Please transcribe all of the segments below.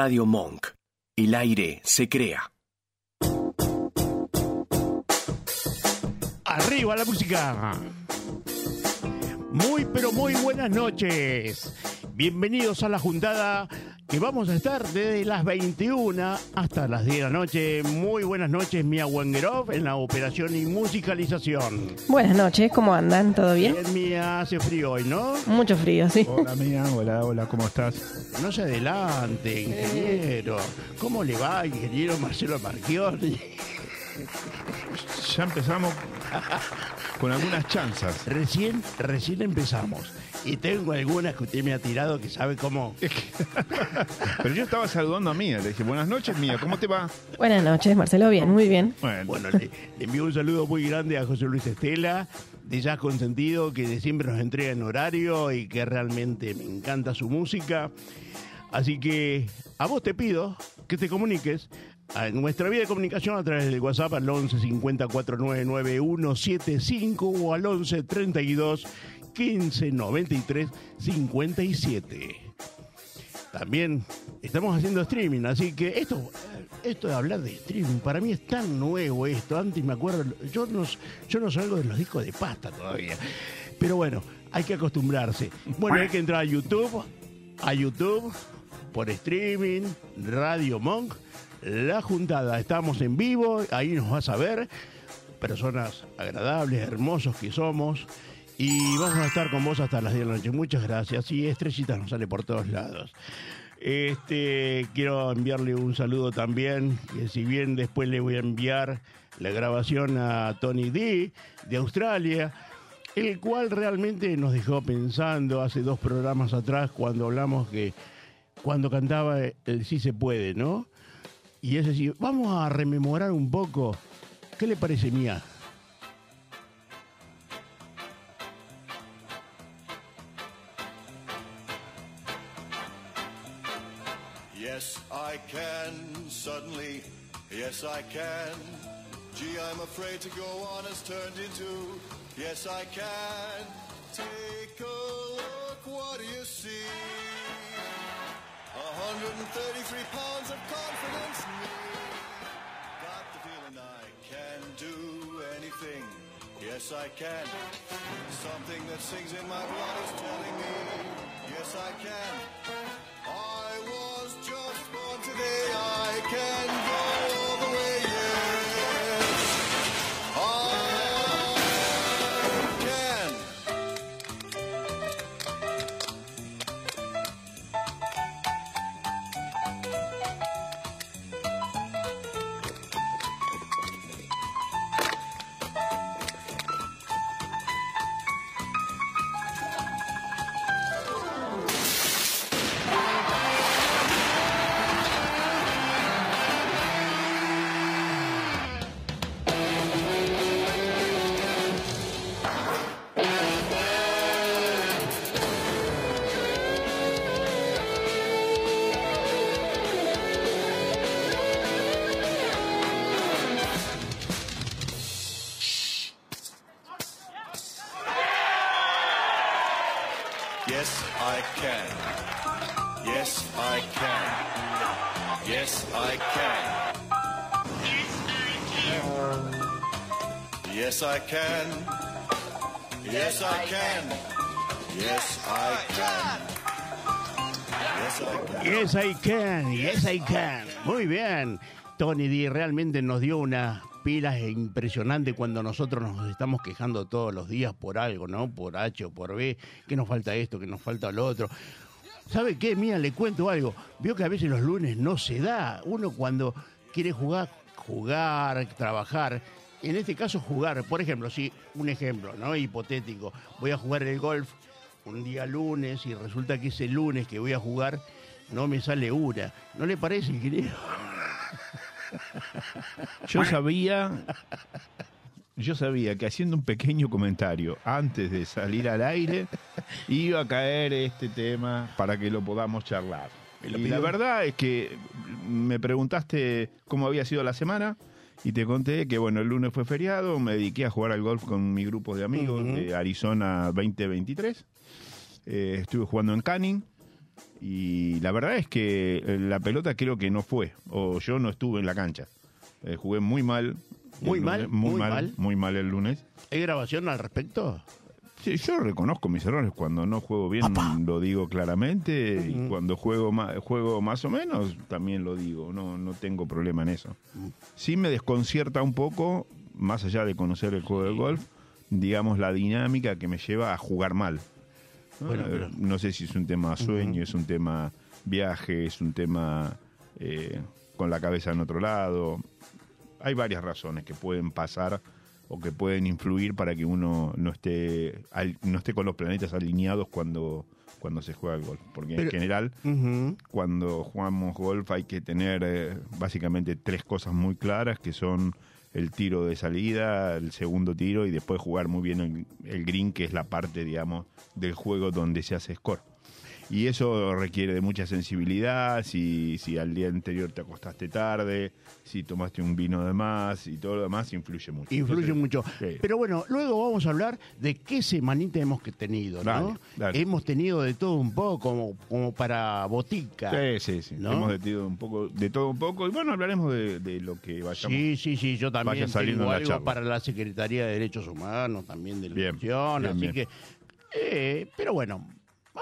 Radio Monk. El aire se crea. Arriba la música. Muy pero muy buenas noches. Bienvenidos a la juntada que vamos a estar desde las 21 hasta las 10 de la noche. Muy buenas noches, Mia Wengerov, en la operación y musicalización. Buenas noches, ¿cómo andan? ¿Todo bien? Bien, Mia, hace frío hoy, ¿no? Mucho frío, sí. Hola mía, hola, hola, ¿cómo estás? No se adelante, ingeniero. ¿Cómo le va, ingeniero Marcelo Marchiori? Ya empezamos con algunas chanzas. Recién, recién empezamos. Y tengo algunas que usted me ha tirado que sabe cómo. Pero yo estaba saludando a Mía, le dije, buenas noches Mía, ¿cómo te va? Buenas noches, Marcelo, bien, muy bien. Bueno, Bueno, le, le envío un saludo muy grande a José Luis Estela, de Jazz Consentido, que de siempre nos entrega en horario y que realmente me encanta su música. Así que a vos te pido que te comuniques a nuestra vía de comunicación a través del WhatsApp al 11 50 499 175 o al 11 32 15 93 57. También estamos haciendo streaming, así que esto, esto de hablar de streaming, para mí es tan nuevo esto. Antes me acuerdo, yo no, yo no salgo de los discos de pasta todavía. Pero bueno, hay que acostumbrarse. Bueno, hay que entrar a YouTube, a YouTube, por streaming, Radio Monk, La Juntada. Estamos en vivo, ahí nos vas a ver. Personas agradables, hermosos que somos. Y vamos a estar con vos hasta las 10 de la noche. Muchas gracias. Y estrellitas nos sale por todos lados. Este, quiero enviarle un saludo también, que si bien después le voy a enviar la grabación a Tony D de Australia, el cual realmente nos dejó pensando hace dos programas atrás cuando hablamos que cuando cantaba el Sí se puede, ¿no? Y es decir, vamos a rememorar un poco. ¿Qué le parece mía? Yes, I can. Gee, I'm afraid to go on has turned into, yes, I can. Take a look, what do you see? 133 pounds of confidence in me. Got the feeling I can do anything, yes, I can. Something that sings in my blood is telling me, yes, I can. Can. Yes, I can. Yes, I can. Yes, I can. Yes, I can. Yes, I can. Muy bien. Tony D realmente nos dio una pilas impresionante cuando nosotros nos estamos quejando todos los días por algo, ¿no? Por H o por B, que nos falta esto, que nos falta lo otro. ¿Sabe qué? Mira, le cuento algo. Vio que a veces los lunes no se da. Uno cuando quiere jugar, jugar, trabajar. En este caso, jugar. Por ejemplo, si un ejemplo, ¿no? Hipotético. Voy a jugar el golf un día lunes y resulta que ese lunes que voy a jugar no me sale una. ¿No le parece, ingeniero? yo sabía, yo sabía que haciendo un pequeño comentario antes de salir al aire iba a caer este tema para que lo podamos charlar. Lo Y la verdad es que me preguntaste cómo había sido la semana y te conté que bueno, el lunes fue feriado, me dediqué a jugar al golf con mi grupo de amigos de Arizona 2023. Eh, estuve jugando en Canning. Y la verdad es que eh, la pelota creo que no fue, o yo no estuve en la cancha. Eh, jugué muy mal. Muy lunes, mal, muy, muy mal, mal. muy mal el lunes. ¿Hay grabación al respecto? Sí, yo reconozco mis errores. Cuando no juego bien lo digo claramente y cuando juego juego más o menos también lo digo. No, no tengo problema en eso. Sí me desconcierta un poco, más allá de conocer el juego de golf, digamos la dinámica que me lleva a jugar mal. pero- no sé si es un tema sueño, es un tema viaje, es un tema eh, con la cabeza en otro lado. Hay varias razones que pueden pasar o que pueden influir para que uno no esté al- no esté con los planetas alineados cuando cuando se juega el golf, porque en general cuando jugamos golf hay que tener eh, básicamente tres cosas muy claras que son el tiro de salida, el segundo tiro y después jugar muy bien el, el green, que es la parte, digamos, del juego donde se hace score. Y eso requiere de mucha sensibilidad, si, si al día anterior te acostaste tarde, si tomaste un vino de más y todo lo demás, influye mucho. Influye Entonces, mucho. sí. Pero bueno, luego vamos a hablar de qué semanita hemos que tenido, ¿no? Dale, dale. Hemos tenido de todo un poco, como, como para botica. Sí, sí, sí. ¿No? Hemos de, un poco, de todo un poco. Y bueno, hablaremos de, de lo que vayamos. Sí, sí, sí, yo también Vaya saliendo tengo la algo para la Secretaría de Derechos Humanos, también de la Bien, Nación, bien, así bien. que... eh, pero bueno,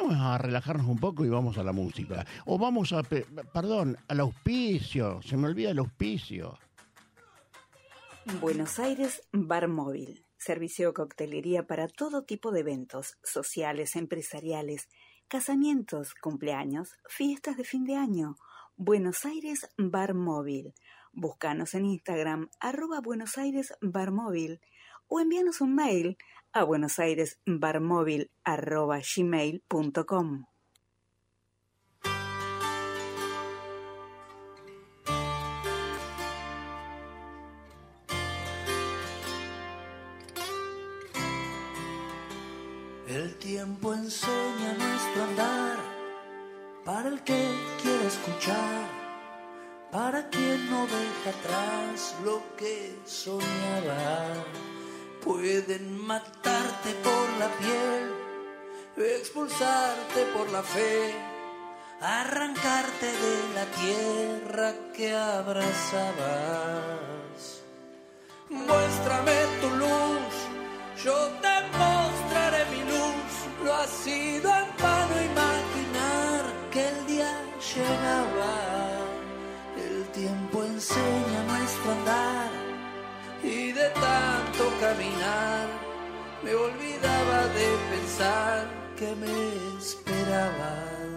vamos a relajarnos un poco y vamos a la música. O vamos a, pe- perdón, al auspicio, se me olvida el auspicio. Buenos Aires Bar Móvil. Servicio de coctelería para todo tipo de eventos, sociales, empresariales, casamientos, cumpleaños, fiestas de fin de año. Buenos Aires Bar Móvil. Búscanos en Instagram, arroba Buenos Aires Bar Móvil, o envíanos un mail a buenosairesbarmóvil arroba gmail.com. El tiempo enseña nuestro andar para el que quiere escuchar, para quien no deja atrás lo que soñaba. Pueden matarte por la piel, expulsarte por la fe, arrancarte de la tierra que abrazabas. Muéstrame tu luz, yo te mostraré mi luz. Lo ha sido en vano imaginar que el día llegaba. El tiempo enseña me olvidaba de pensar que me esperabas.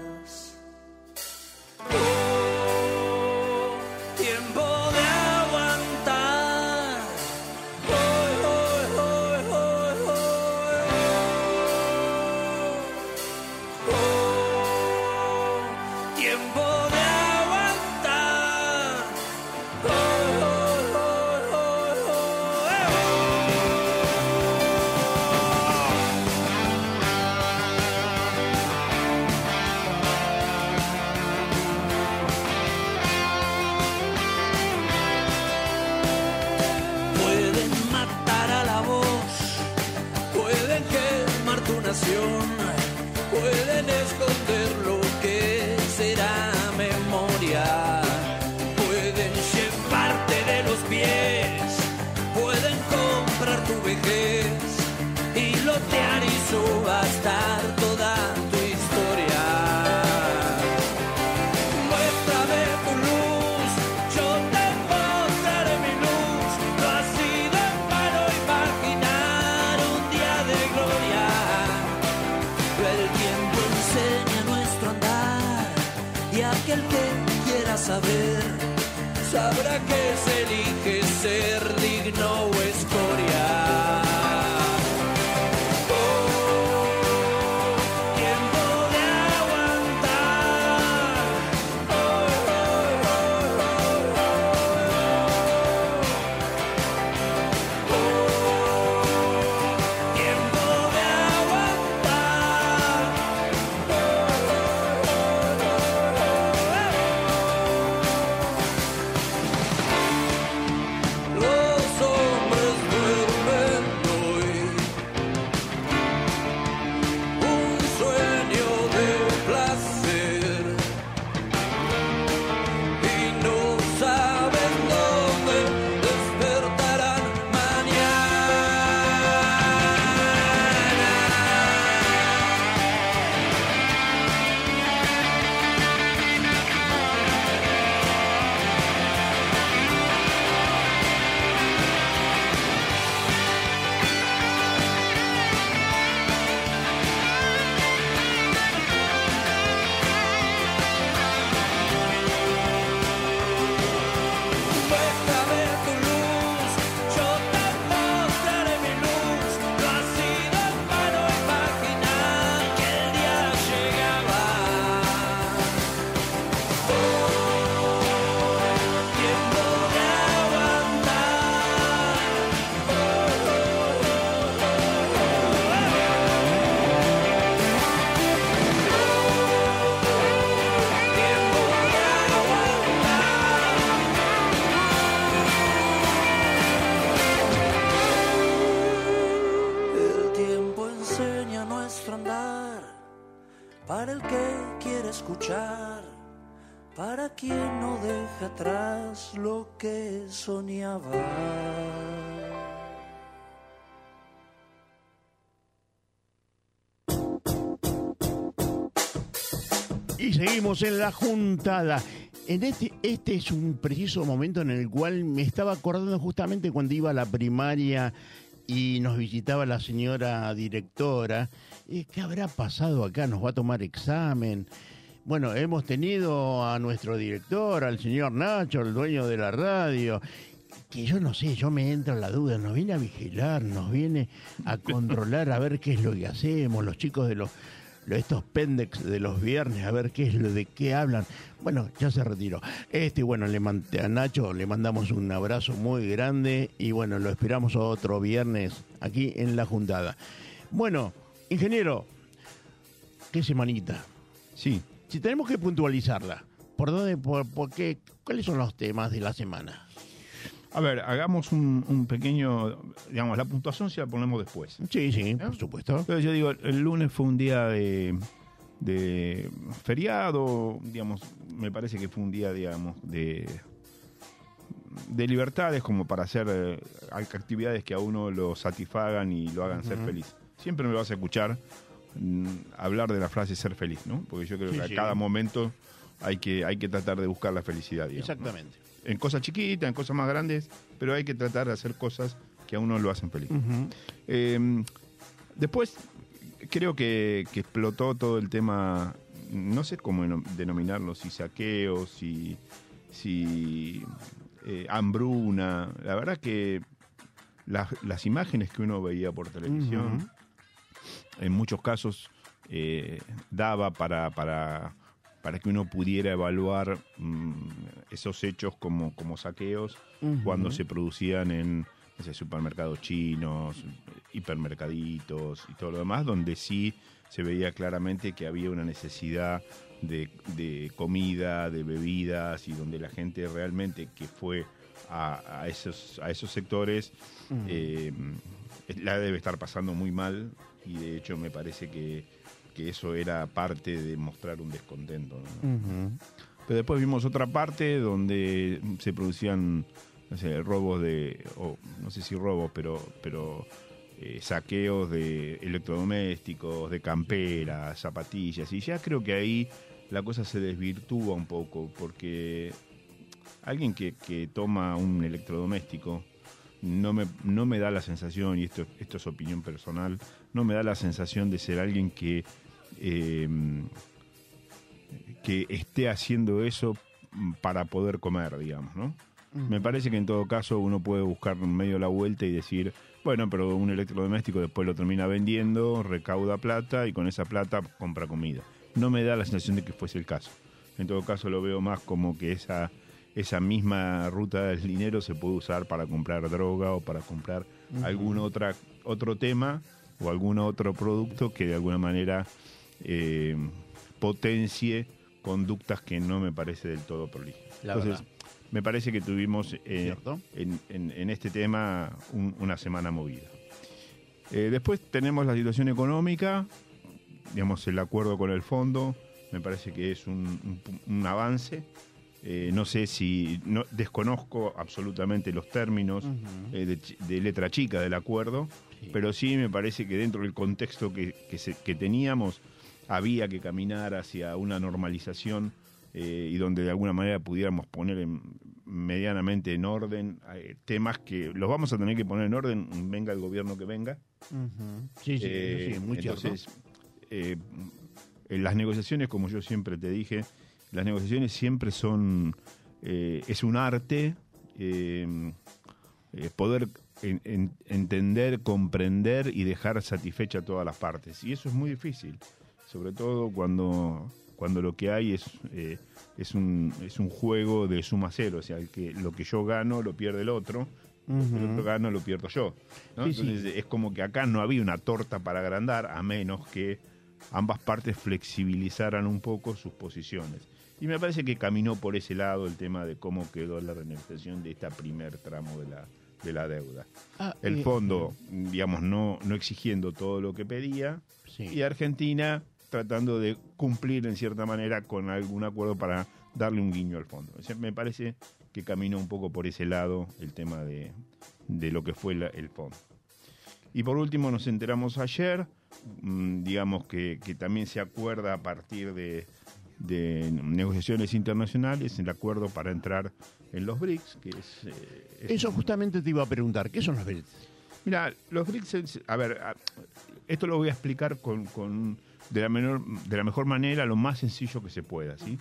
En la juntada. En este, este es un preciso momento en el cual me estaba acordando justamente cuando iba a la primaria y nos visitaba la señora directora. Eh, ¿Qué habrá pasado acá? ¿Nos va a tomar examen? Bueno, hemos tenido a nuestro director, al señor Nacho, el dueño de la radio, que yo no sé, yo me entra la duda, nos viene a vigilar, nos viene a controlar, a ver qué es lo que hacemos, los chicos de los lo- estos pendex de los viernes, a ver qué es lo de qué hablan. Bueno, ya se retiró. Este, bueno, le man- a Nacho le mandamos un abrazo muy grande y bueno, lo esperamos otro viernes aquí en la juntada. Bueno, ingeniero, qué semanita. Sí, Si tenemos que puntualizarla, ¿por dónde, por, por qué, cuáles son los temas de la semana? A ver, hagamos un, un pequeño, digamos, la puntuación si la ponemos después. Sí, sí, por supuesto. Pero yo digo, el lunes fue un día de, de feriado, digamos, me parece que fue un día, digamos, de, de libertades como para hacer eh, actividades que a uno lo satisfagan y lo hagan ser feliz. Siempre me vas a escuchar mm, hablar de la frase ser feliz, ¿no? Porque yo creo Sí, que a sí. cada momento hay que, hay que tratar de buscar la felicidad, digamos, ¿no? En cosas chiquitas, en cosas más grandes, pero hay que tratar de hacer cosas que a uno lo hacen feliz. Eh, después, creo que, que explotó todo el tema, no sé cómo eno- denominarlo, si saqueo, si, si eh, hambruna. La verdad que las, las imágenes que uno veía por televisión, en muchos casos, eh, daba para, para, para que uno pudiera evaluar mm, esos hechos como, como saqueos cuando se producían en no sé, supermercados chinos, hipermercaditos y todo lo demás, donde sí se veía claramente que había una necesidad de, de comida, de bebidas y donde la gente realmente que fue a, a esos, a esos sectores eh, la debe estar pasando muy mal y de hecho me parece que, que eso era parte de mostrar un descontento. ¿no? Pero después vimos otra parte donde se producían no sé, robos de, o no sé si robos, pero, pero eh, saqueos de electrodomésticos, de camperas, zapatillas, y ya creo que ahí la cosa se desvirtúa un poco, porque alguien que, que toma un electrodoméstico no me, no me da la sensación, y esto, esto es opinión personal, no me da la sensación de ser alguien que, eh, que esté haciendo eso para poder comer, digamos, ¿no? Me parece que en todo caso uno puede buscar medio la vuelta y decir, bueno, pero un electrodoméstico después lo termina vendiendo, recauda plata y con esa plata compra comida. No me da la sensación de que fuese el caso. En todo caso lo veo más como que esa, esa misma ruta del dinero se puede usar para comprar droga o para comprar algún otra, otro tema o algún otro producto que de alguna manera eh, potencie conductas que no me parece del todo prolijas. Entonces, verdad. me parece que tuvimos eh, en, en- en este tema un- una semana movida. Eh, después tenemos la situación económica, digamos, el acuerdo con el fondo, me parece que es un, un pu- un avance. Eh, no sé si, no, desconozco absolutamente los términos eh, de, letra chica del acuerdo, pero sí me parece que dentro del contexto que, que se- que teníamos había que caminar hacia una normalización eh, y donde de alguna manera pudiéramos poner en- medianamente en orden eh, temas que los vamos a tener que poner en orden, venga el gobierno que venga. Sí, sí, Eh, sí, muy cierto. entonces, eh, en las negociaciones, como yo siempre te dije, las negociaciones siempre son, es un arte, poder en- en- entender, comprender y dejar satisfecha a todas las partes. Y eso es muy difícil, sobre todo cuando, cuando lo que hay es, eh, es, un, es un juego de suma cero, o sea, que, lo que yo gano lo pierde el otro, lo que el otro gano lo pierdo yo. ¿no? Sí, sí. Entonces es como que acá no había una torta para agrandar, a menos que ambas partes flexibilizaran un poco sus posiciones. Y me parece que caminó por ese lado el tema de cómo quedó la renegociación de este primer tramo de la, de la deuda. Ah, El eh, fondo, digamos, no, no exigiendo todo lo que pedía, Sí. y Argentina tratando de cumplir en cierta manera con algún acuerdo para darle un guiño al fondo. O sea, me parece que caminó un poco por ese lado el tema de, de lo que fue la- el fondo. Y por último nos enteramos ayer, mm, digamos que, que también se acuerda a partir de, de negociaciones internacionales el acuerdo para entrar en los BRICS, que es... eh, es- Eso justamente te iba a preguntar. ¿Qué son los BRICS? Mira, los BRICS, a ver, esto lo voy a explicar con, con- de, la menor, de la mejor manera, lo más sencillo que se pueda, ¿sí?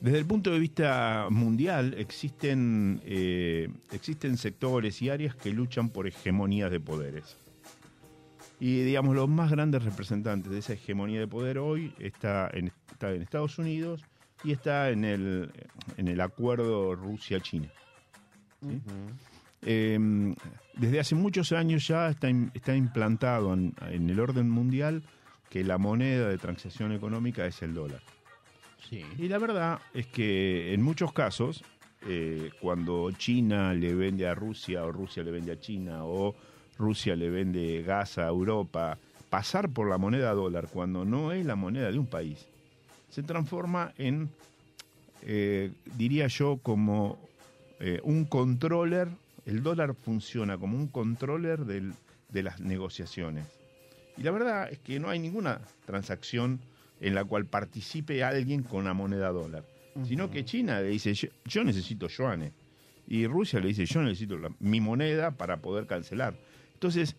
Desde el punto de vista mundial, existen, eh, existen sectores y áreas que luchan por hegemonías de poderes. Y, digamos, los más grandes representantes de esa hegemonía de poder hoy está en, está en Estados Unidos y está en el, en el acuerdo Rusia-China. ¿sí? Eh, desde hace muchos años ya está, in- está implantado en, en el orden mundial que la moneda de transacción económica es el dólar. Sí. Y la verdad es que en muchos casos, eh, cuando China le vende a Rusia o Rusia le vende a China o Rusia le vende gas a Europa, pasar por la moneda dólar cuando no es la moneda de un país, se transforma en, eh, diría yo, como eh, un controller, el dólar funciona como un controller del- de las negociaciones. Y la verdad es que no hay ninguna transacción en la cual participe alguien con la moneda dólar, sino que China le dice, yo, yo necesito yuanes, y Rusia le dice, yo necesito la- mi moneda para poder cancelar. Entonces,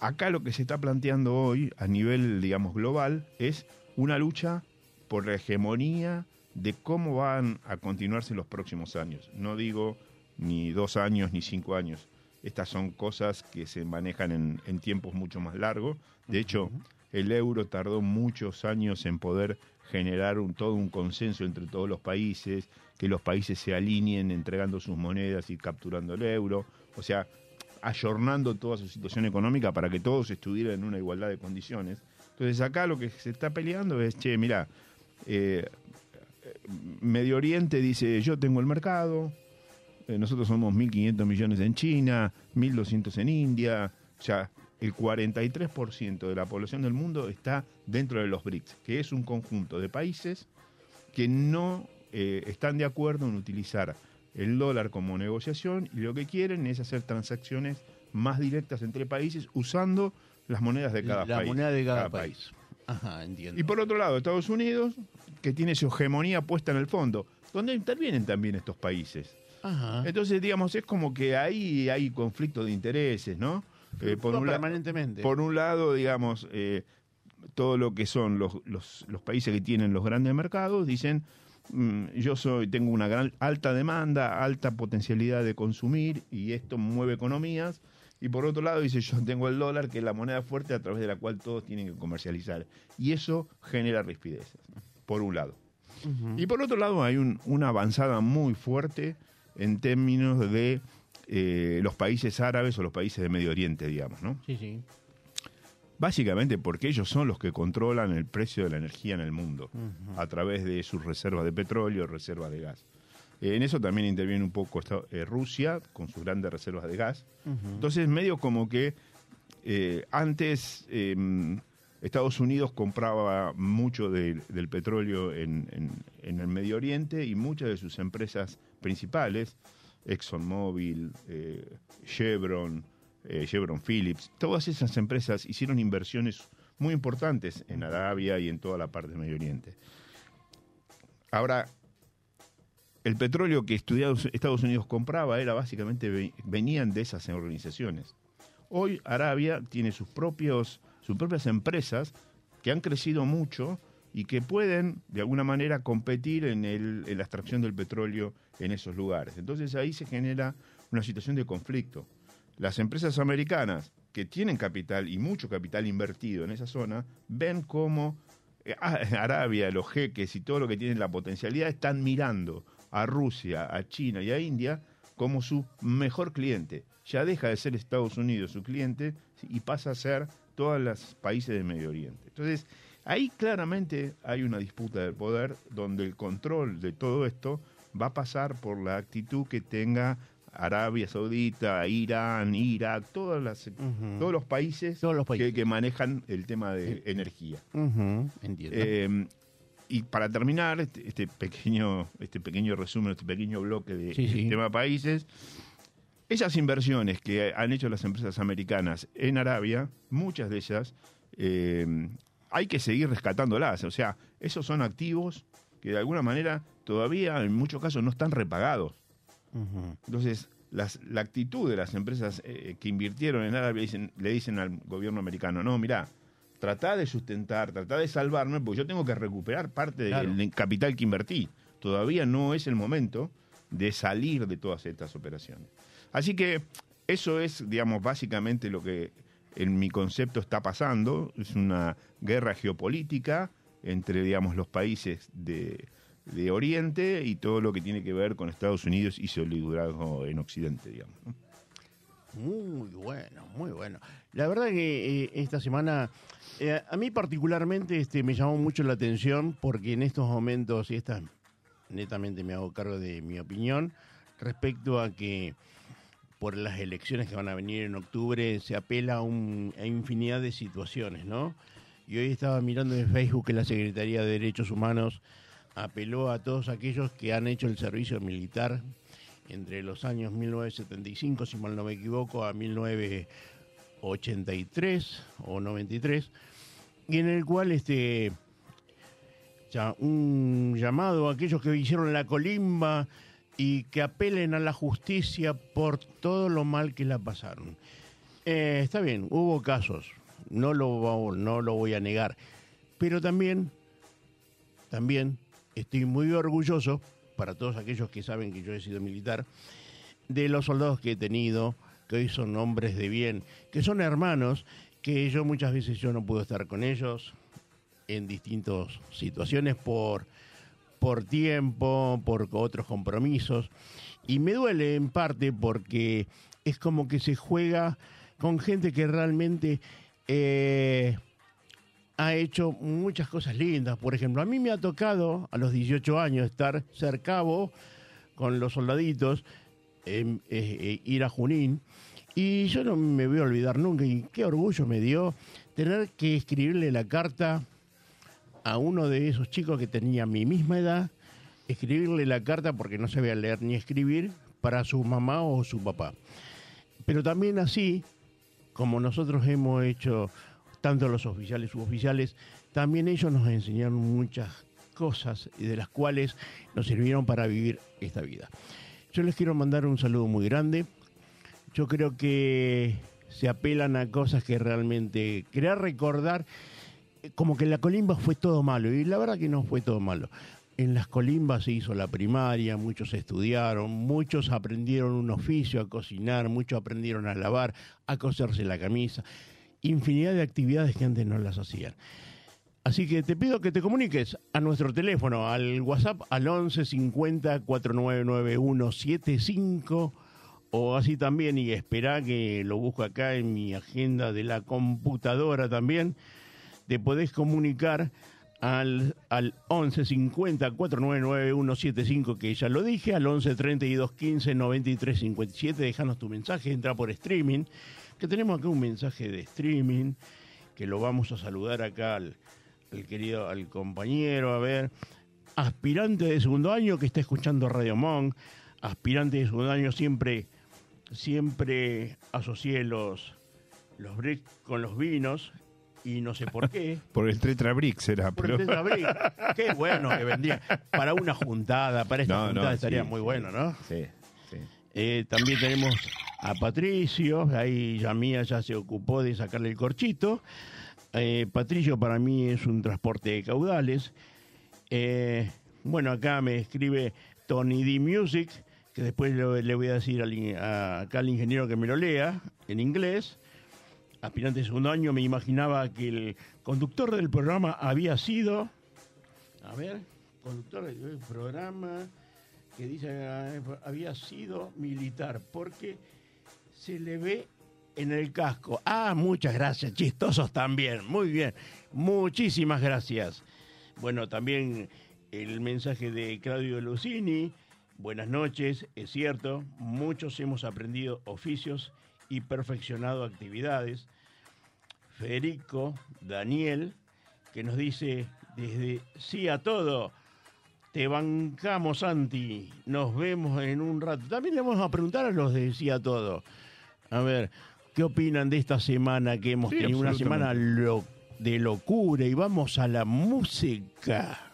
acá lo que se está planteando hoy a nivel, digamos, global es una lucha por la hegemonía de cómo van a continuarse los próximos años. No digo ni dos años ni cinco años. Estas son cosas que se manejan en, en tiempos mucho más largos. De hecho, el euro tardó muchos años en poder generar un, todo un consenso entre todos los países, que los países se alineen entregando sus monedas y capturando el euro. O sea, ayornando toda su situación económica para que todos estuvieran en una igualdad de condiciones. Entonces acá lo que se está peleando es, che, mira, eh, Medio Oriente dice, yo tengo el mercado, eh, nosotros somos 1.500 millones en China, 1.200 en India, o sea, el 43% de la población del mundo está dentro de los BRICS, que es un conjunto de países que no eh, están de acuerdo en utilizar el dólar como negociación y lo que quieren es hacer transacciones más directas entre países usando las monedas de cada la país. moneda de cada, país. Ajá, entiendo. Y por otro lado, Estados Unidos, que tiene su hegemonía puesta en el fondo, donde intervienen también estos países. Ajá. Entonces, digamos, es como que ahí hay conflicto de intereses, ¿no? Eh, por, un permanentemente. por un lado, digamos, eh, todo lo que son los, los, los países que tienen los grandes mercados dicen, mm, yo soy tengo una gran alta demanda, alta potencialidad de consumir y esto mueve economías. Y por otro lado dice, yo tengo el dólar, que es la moneda fuerte a través de la cual todos tienen que comercializar. Y eso genera rispideces, por un lado. Y por otro lado hay un- una avanzada muy fuerte en términos de eh, los países árabes o los países de Medio Oriente, digamos, ¿no? Sí, sí. Básicamente porque ellos son los que controlan el precio de la energía en el mundo, a través de sus reservas de petróleo, reservas de gas. Eh, en eso también interviene un poco esta- eh, Rusia, con sus grandes reservas de gas. Entonces, medio como que antes eh, Estados Unidos compraba mucho de- del petróleo en, en- en el Medio Oriente y muchas de sus empresas principales, ExxonMobil, eh, Chevron, eh, Chevron Phillips, todas esas empresas hicieron inversiones muy importantes en Arabia y en toda la parte del Medio Oriente. Ahora, el petróleo que Estados Unidos compraba era básicamente ve- venían de esas organizaciones. Hoy Arabia tiene sus propios sus propias empresas que han crecido mucho y que pueden de alguna manera competir en, el- la extracción del petróleo en esos lugares. Entonces ahí se genera una situación de conflicto. Las empresas americanas que tienen capital y mucho capital invertido en esa zona ven cómo eh, ah, Arabia, los jeques y todo lo que tienen la potencialidad están mirando a Rusia, a China y a India como su mejor cliente. Ya deja de ser Estados Unidos su cliente y pasa a ser todos los países del Medio Oriente. Entonces, ahí claramente hay una disputa de poder donde el control de todo esto va a pasar por la actitud que tenga Arabia Saudita, Irán, Irak, todas las, todos los países, Todos los países. Que, que manejan el tema de energía. Entiendo. Eh, y para terminar este, este pequeño este pequeño resumen, este pequeño bloque de Sí, sí. tema países, esas inversiones que han hecho las empresas americanas en Arabia, muchas de ellas, eh, hay que seguir rescatándolas. O sea, esos son activos que de alguna manera todavía en muchos casos no están repagados. Entonces, las- la actitud de las empresas eh, que invirtieron en Arabia dicen- le dicen al gobierno americano, no, mira, tratá de sustentar, tratá de salvarme, porque yo tengo que recuperar parte Claro. del, del capital que invertí. Todavía no es el momento de salir de todas estas operaciones. Así que eso es, digamos, básicamente lo que en mi concepto está pasando. Es una guerra geopolítica entre, digamos, los países de, de Oriente y todo lo que tiene que ver con Estados Unidos y su liderazgo en Occidente, digamos. Muy bueno, muy bueno. La verdad que eh, esta semana, eh, a mí particularmente este, me llamó mucho la atención porque en estos momentos, y esta netamente me hago cargo de mi opinión, respecto a que por las elecciones que van a venir en octubre se apela a, un- a infinidad de situaciones, ¿no? Y hoy estaba mirando en Facebook que la Secretaría de Derechos Humanos apeló a todos aquellos que han hecho el servicio militar entre los años 1975, si mal no me equivoco, a 1983 o 93, y en el cual este ya un llamado a aquellos que hicieron la colimba y que apelen a la justicia por todo lo mal que la pasaron. Eh, está bien, hubo casos, no lo, no lo voy a negar, pero también, también estoy muy orgulloso, para todos aquellos que saben que yo he sido militar, de los soldados que he tenido, que hoy son hombres de bien, que son hermanos, que yo muchas veces yo no puedo estar con ellos en distintas situaciones por, por tiempo, por otros compromisos. Y me duele en parte porque es como que se juega con gente que realmente eh, ha hecho muchas cosas lindas. Por ejemplo, a mí me ha tocado a los 18 años estar ser cabo con los soldaditos, em, eh, eh, ir a Junín. Y yo no me voy a olvidar nunca, y qué orgullo me dio tener que escribirle la carta a uno de esos chicos que tenía mi misma edad, escribirle la carta porque no sabía leer ni escribir para su mamá o su papá. Pero también así, como nosotros hemos hecho, tanto los oficiales suboficiales, también ellos nos enseñaron muchas cosas de las cuales nos sirvieron para vivir esta vida. Yo les quiero mandar un saludo muy grande. Yo creo que se apelan a cosas que realmente quería recordar como que en la colimba fue todo malo y la verdad que no fue todo malo. En las colimbas se hizo la primaria, muchos estudiaron, muchos aprendieron un oficio a cocinar, muchos aprendieron a lavar, a coserse la camisa, infinidad de actividades que antes no las hacían. Así que te pido que te comuniques a nuestro teléfono, al WhatsApp, al 11 50 4991 75 o así también, y espera que lo busco acá en mi agenda de la computadora también, te podés comunicar al, al 11 50 4991 75 que ya lo dije, al 11 32 15 93 57, déjanos tu mensaje, entra por streaming, que tenemos acá un mensaje de streaming, que lo vamos a saludar acá al, al querido, al compañero, a ver, aspirante de segundo año que está escuchando Radio Monk, aspirante de segundo año siempre, siempre asocié los, los con los vinos y no sé por qué. Por el Tetra Brick será, Por pero... el Tetrabric. Qué bueno que vendría. Para una juntada, para esta No, no, juntada estaría sí, muy bueno, ¿no? Sí, sí. Eh, también tenemos a Patricio, ahí ya mía ya se ocupó de sacarle el corchito. Eh, Patricio para mí es un transporte de caudales. Eh, bueno, acá me escribe Tony D Music, que después le voy a decir al in- a- acá al ingeniero que me lo lea en inglés. Aspirante de segundo año, me imaginaba que el conductor del programa había sido. A ver, conductor del programa que dice eh, había sido militar, porque se le ve en el casco. Ah, muchas gracias, chistosos también. Muy bien, muchísimas gracias. Bueno, también el mensaje de Claudio Lucini. Buenas noches, es cierto, muchos hemos aprendido oficios y perfeccionado actividades. Federico Daniel, que nos dice desde Sí a Todo. Te bancamos, Santi. Nos vemos en un rato. También le vamos a preguntar a los de Sí a Todo. A ver, ¿qué opinan de esta semana que hemos Sí, tenido? Una semana lo- de locura y vamos a la música.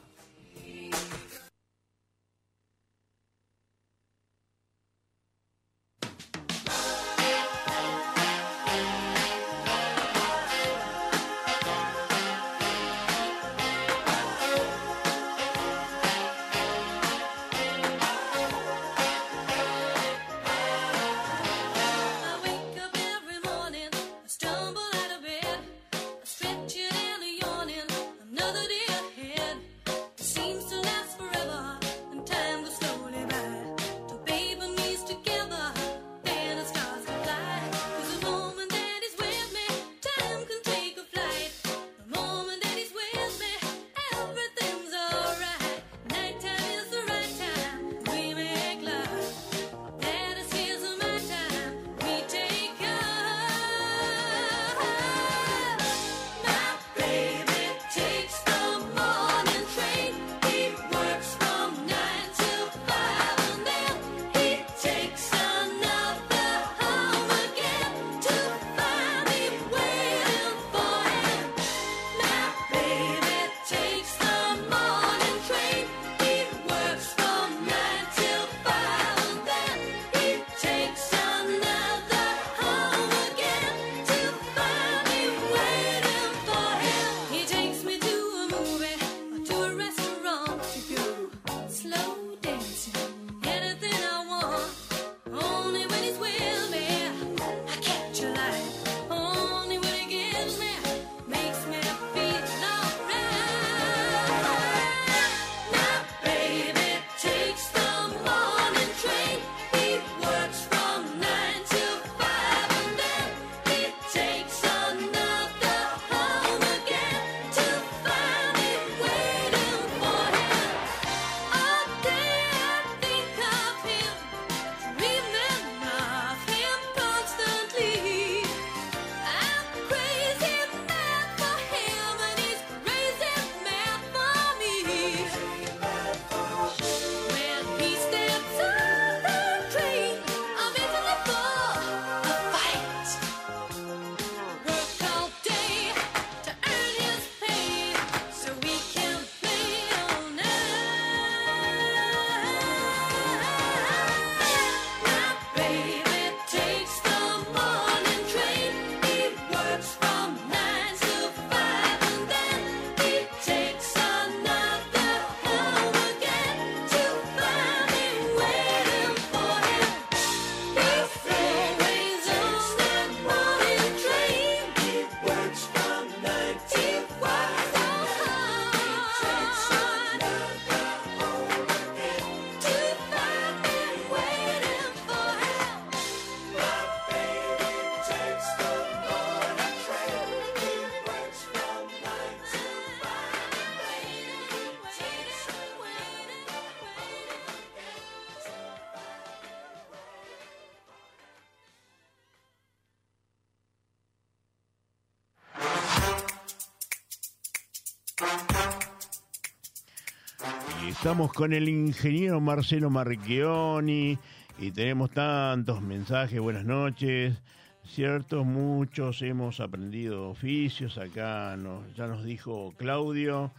Estamos con el ingeniero Marcelo Marchioni y tenemos tantos mensajes, buenas noches. Cierto, muchos hemos aprendido oficios acá, nos, ya nos dijo Claudio,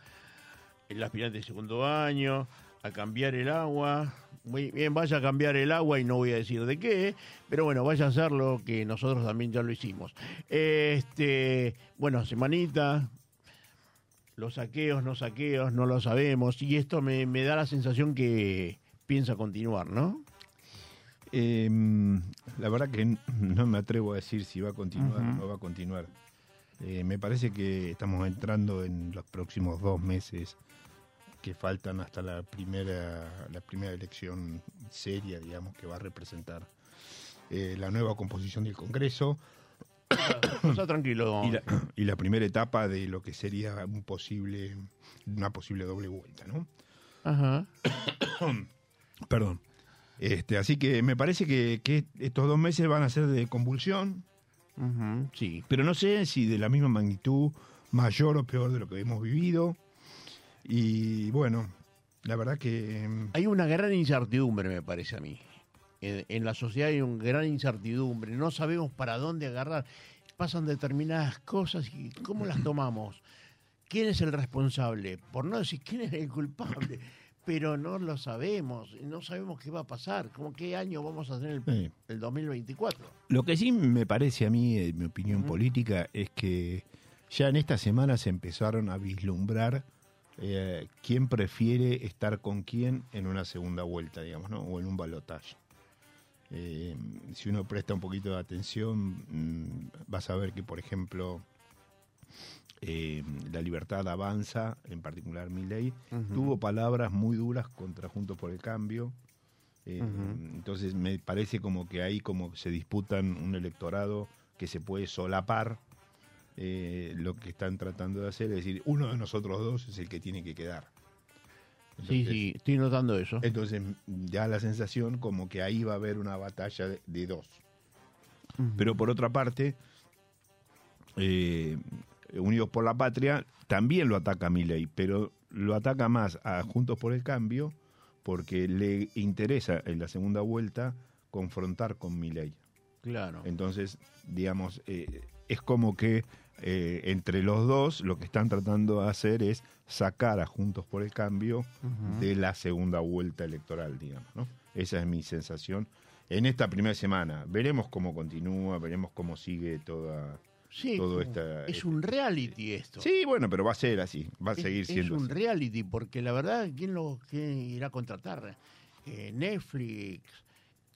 el aspirante de segundo año, a cambiar el agua. Muy bien, vaya a cambiar el agua y no voy a decir de qué, pero bueno, vaya a hacerlo que nosotros también ya lo hicimos. Este, bueno, semanita, los saqueos, no saqueos, no lo sabemos. Y esto me, me da la sensación que piensa continuar, ¿no? Eh, la verdad que no me atrevo a decir si va a continuar o no va a continuar. Eh, me parece que estamos entrando en los próximos dos meses que faltan hasta la primera, la primera elección seria, digamos, que va a representar eh, la nueva composición del Congreso Está tranquilo. y la, y la primera etapa de lo que sería un posible, una posible doble vuelta, ¿no? Ajá. Perdón. Este, así que me parece que, que estos dos meses van a ser de convulsión, Sí. pero no sé si de la misma magnitud, mayor o peor de lo que hemos vivido. Y bueno, la verdad que mm, Hay una gran incertidumbre, me parece a mí. En, en la sociedad hay una gran incertidumbre. No sabemos para dónde agarrar. Pasan determinadas cosas y cómo las tomamos. ¿Quién es el responsable? Por no decir quién es el culpable. Pero no lo sabemos. No sabemos qué va a pasar. ¿Cómo qué año vamos a tener el, el 2024? Lo que sí me parece a mí, en mi opinión política, es que ya en esta semana se empezaron a vislumbrar eh, quién prefiere estar con quién en una segunda vuelta, digamos, ¿no? O en un balotaje. Eh, si uno presta un poquito de atención, mm, vas a ver que, por ejemplo, eh, la libertad avanza, en particular Milei, tuvo palabras muy duras contra Juntos por el Cambio. Eh, Entonces me parece como que ahí como se disputan un electorado que se puede solapar eh, lo que están tratando de hacer, es decir, uno de nosotros dos es el que tiene que quedar. Sí, Entonces, sí, estoy notando eso. Entonces ya la sensación como que ahí va a haber una batalla de, de dos. Pero por otra parte, eh, Unidos por la Patria también lo ataca a Milei, pero lo ataca más a Juntos por el Cambio porque le interesa en la segunda vuelta confrontar con Milei. Claro. Entonces, digamos, eh, es como que eh, entre los dos lo que están tratando de hacer es sacar a Juntos por el Cambio de la segunda vuelta electoral, digamos, ¿no? Esa es mi sensación en esta primera semana. Veremos cómo continúa, veremos cómo sigue toda... Sí, todo esta- es un reality esto. Sí, bueno, pero va a ser así, va a Es- seguir es, siendo un así. reality, porque la verdad, ¿quién lo quién irá a contratar? Eh, Netflix,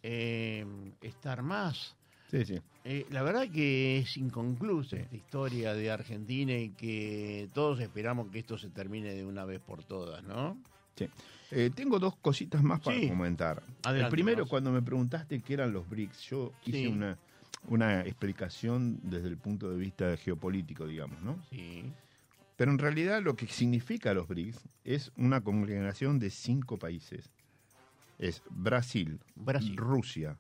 eh, Star Más. Sí, sí. Eh, la verdad que es inconclusa esta historia de Argentina y que todos esperamos que esto se termine de una vez por todas, ¿no? Sí. Eh, tengo dos cositas más para Sí. comentar. Adelante, el primero, vamos. cuando me preguntaste qué eran los BRICS, yo hice Sí. una, una explicación desde el punto de vista geopolítico, digamos, ¿no? Sí. Pero en realidad lo que significa los BRICS es una congregación de cinco países. Es Brasil, Brasil. Rusia,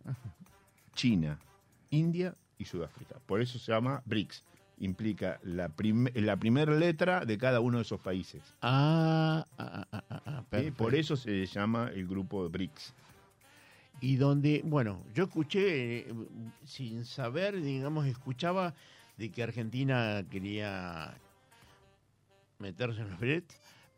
China, India y Sudáfrica. Por eso se llama BRICS. Implica la, prim- la primera letra de cada uno de esos países. Ah, ah, ah, ah, ah. Por eso se llama el grupo BRICS. y donde, bueno, yo escuché, eh, sin saber, digamos, escuchaba de que Argentina quería meterse en los BRICS,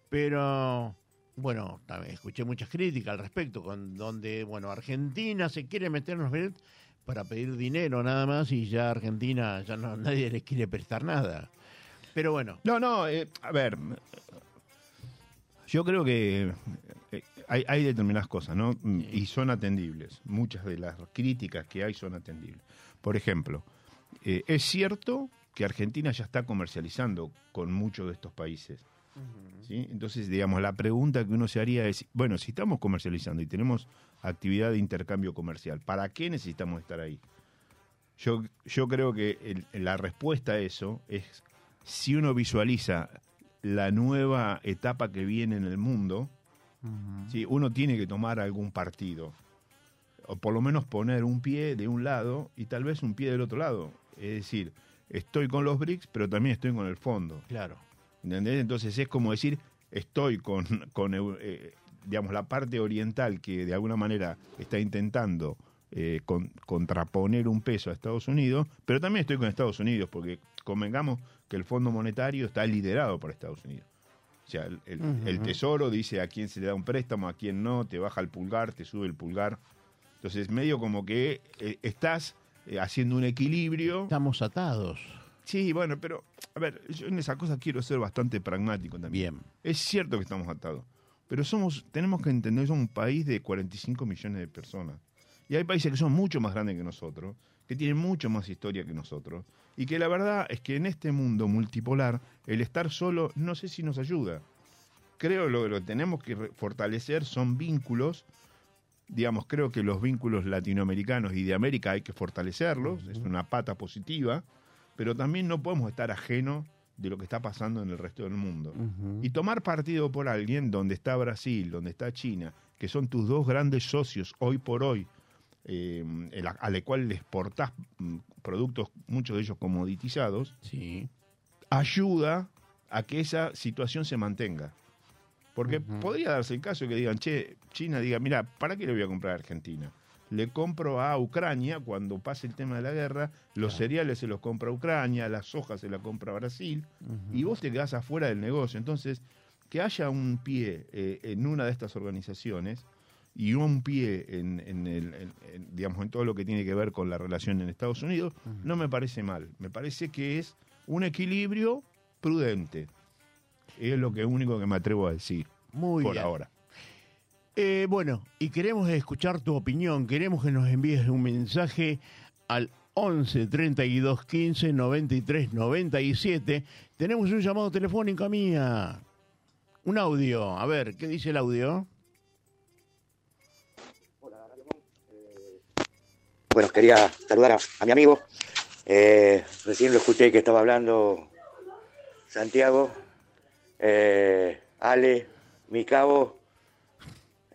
pero, bueno, también escuché muchas críticas al respecto, con donde, bueno, Argentina se quiere meter en los BRICS para pedir dinero nada más y ya Argentina, ya no, nadie les quiere prestar nada. Pero bueno, No, no, eh, a ver. Yo creo que eh, hay, hay determinadas cosas, ¿no? Y son atendibles. Muchas de las críticas que hay son atendibles. Por ejemplo, eh, es cierto que Argentina ya está comercializando con muchos de estos países. ¿sí? Entonces, digamos, la pregunta que uno se haría es, bueno, si estamos comercializando y tenemos actividad de intercambio comercial, ¿para qué necesitamos estar ahí? Yo, yo creo que el- la respuesta a eso es si uno visualiza la nueva etapa que viene en el mundo, ¿sí? uno tiene que tomar algún partido. O por lo menos poner un pie de un lado y tal vez un pie del otro lado. Es decir, estoy con los BRICS, pero también estoy con el fondo. claro. ¿Entendés? Entonces es como decir, estoy con, con eh, digamos, la parte oriental que de alguna manera está intentando eh, con- contraponer un peso a Estados Unidos, pero también estoy con Estados Unidos, porque convengamos que el Fondo Monetario está liderado por Estados Unidos. O sea, el, el- el Tesoro dice a quién se le da un préstamo, a quién no, te baja el pulgar, te sube el pulgar. Entonces, medio como que eh, estás eh, haciendo un equilibrio. Estamos atados. Sí, bueno, pero, a ver, yo en esa cosa quiero ser bastante pragmático también. Bien. Es cierto que estamos atados, pero somos, tenemos que entender que somos un país de 45 millones de personas. Y hay países que son mucho más grandes que nosotros, que tienen mucho más historia que nosotros, y que la verdad es que en este mundo multipolar, el estar solo no sé si nos ayuda. Creo lo que tenemos que fortalecer son vínculos, digamos, creo que los vínculos latinoamericanos y de América hay que fortalecerlos, es una pata positiva, pero también no podemos estar ajenos de lo que está pasando en el resto del mundo. Y tomar partido por alguien donde está Brasil, donde está China, que son tus dos grandes socios hoy por hoy, eh, el- a la cual le exportás mm, productos, muchos de ellos comoditizados, Sí. ayuda a que esa situación se mantenga. Porque podría darse el caso que digan, che, China diga, mira, ¿para qué le voy a comprar a Argentina? Le compro a Ucrania cuando pase el tema de la guerra, los cereales se los compra a Ucrania, las hojas se las compra a Brasil, y vos te quedás afuera del negocio. Entonces, que haya un pie eh, en una de estas organizaciones y un pie en, en el, en- en, digamos, en todo lo que tiene que ver con la relación en Estados Unidos, no me parece mal. Me parece que es un equilibrio prudente. Es lo que único que me atrevo a decir Muy por bien. ahora. Eh, bueno, y queremos escuchar tu opinión, queremos que nos envíes un mensaje al 11 32 15 93 97. Tenemos un llamado telefónico mía. Un audio. A ver, ¿qué dice el audio? Bueno, quería saludar a, a mi amigo. Eh, recién lo escuché que estaba hablando Santiago, eh, Ale, mi cabo.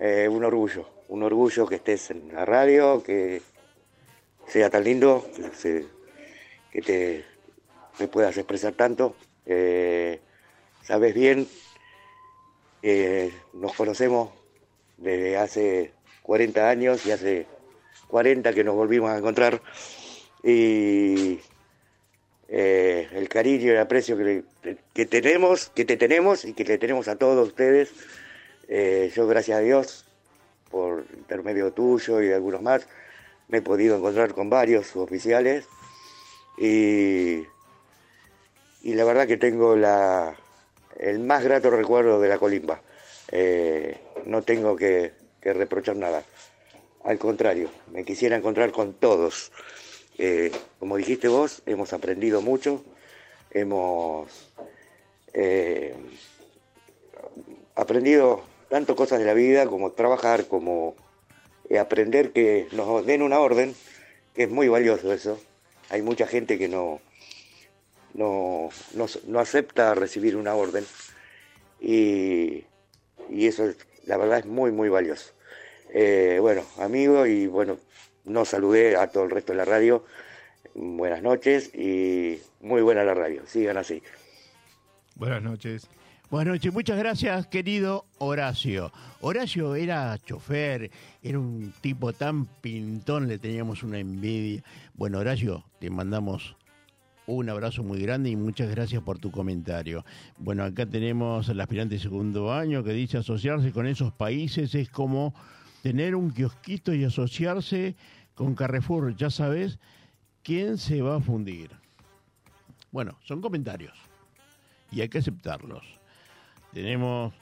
Eh, un orgullo, un orgullo que estés en la radio, que sea tan lindo, que, se- te, me puedas expresar tanto. Eh, sabes bien, eh, nos conocemos desde hace 40 años y hace 40 que nos volvimos a encontrar y eh, el cariño y el aprecio que, que tenemos, que te tenemos y que le tenemos a todos ustedes. Eh, yo gracias a Dios, por intermedio tuyo y de algunos más, me he podido encontrar con varios oficiales y, y la verdad que tengo la, el más grato recuerdo de la colimba. Eh, no tengo que, que reprochar nada. Al contrario, me quisiera encontrar con todos. Eh, como dijiste vos, hemos aprendido mucho, hemos aprendido tanto cosas de la vida como trabajar, como eh, aprender que nos den una orden, que es muy valioso eso. Hay mucha gente que no, no, no, no acepta recibir una orden y, y eso es- la verdad es muy, muy valioso. Eh, bueno, amigo, y bueno, no saludé a todo el resto de la radio. Buenas noches y muy buena la radio. Sigan así. Buenas noches. Buenas noches, muchas gracias, querido Horacio. Horacio era chofer, era un tipo tan pintón, le teníamos una envidia. Bueno, Horacio, te mandamos un abrazo muy grande y muchas gracias por tu comentario. Bueno, acá tenemos al aspirante de segundo año que dice asociarse con esos países es como tener un kiosquito y asociarse con Carrefour. Ya sabes quién se va a fundir. Bueno, son comentarios y hay que aceptarlos. Tenemos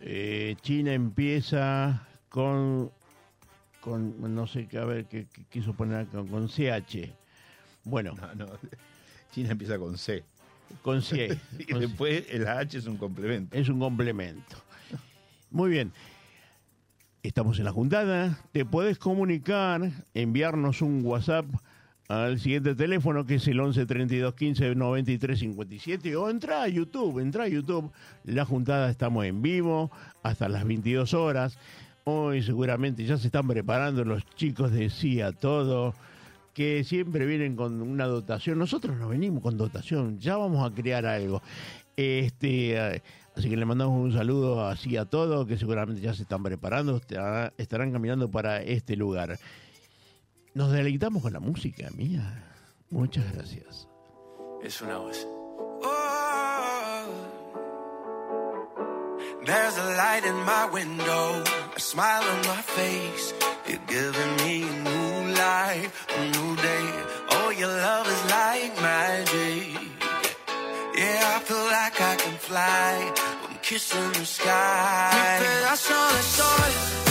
eh, China empieza con con no sé qué a ver qué, qué quiso poner acá, con CH. Bueno, No, no. China empieza con C. con C. Y con C. después el H es un complemento. Es un complemento. Muy bien. Estamos en la juntada. Te puedes comunicar, enviarnos un WhatsApp al siguiente teléfono que es el 11 32 15 93 57 o entra a YouTube, entra a YouTube. La juntada estamos en vivo hasta las 22 horas. Hoy seguramente ya se están preparando los chicos de Sí a Todo que siempre vienen con una dotación. Nosotros no venimos con dotación, ya vamos a crear algo. Este, eh, así que le mandamos un saludo así a todos, que seguramente ya se están preparando, estará- estarán caminando para este lugar. Nos deleitamos con la música mía. Muchas gracias. Es una voz. There's a light in my window, a smile on my face. You're giving me a new life, a new day. Oh, your love is like magic. Yeah, I feel like I can fly. I'm kissing the sky. Mi pedazo de sol,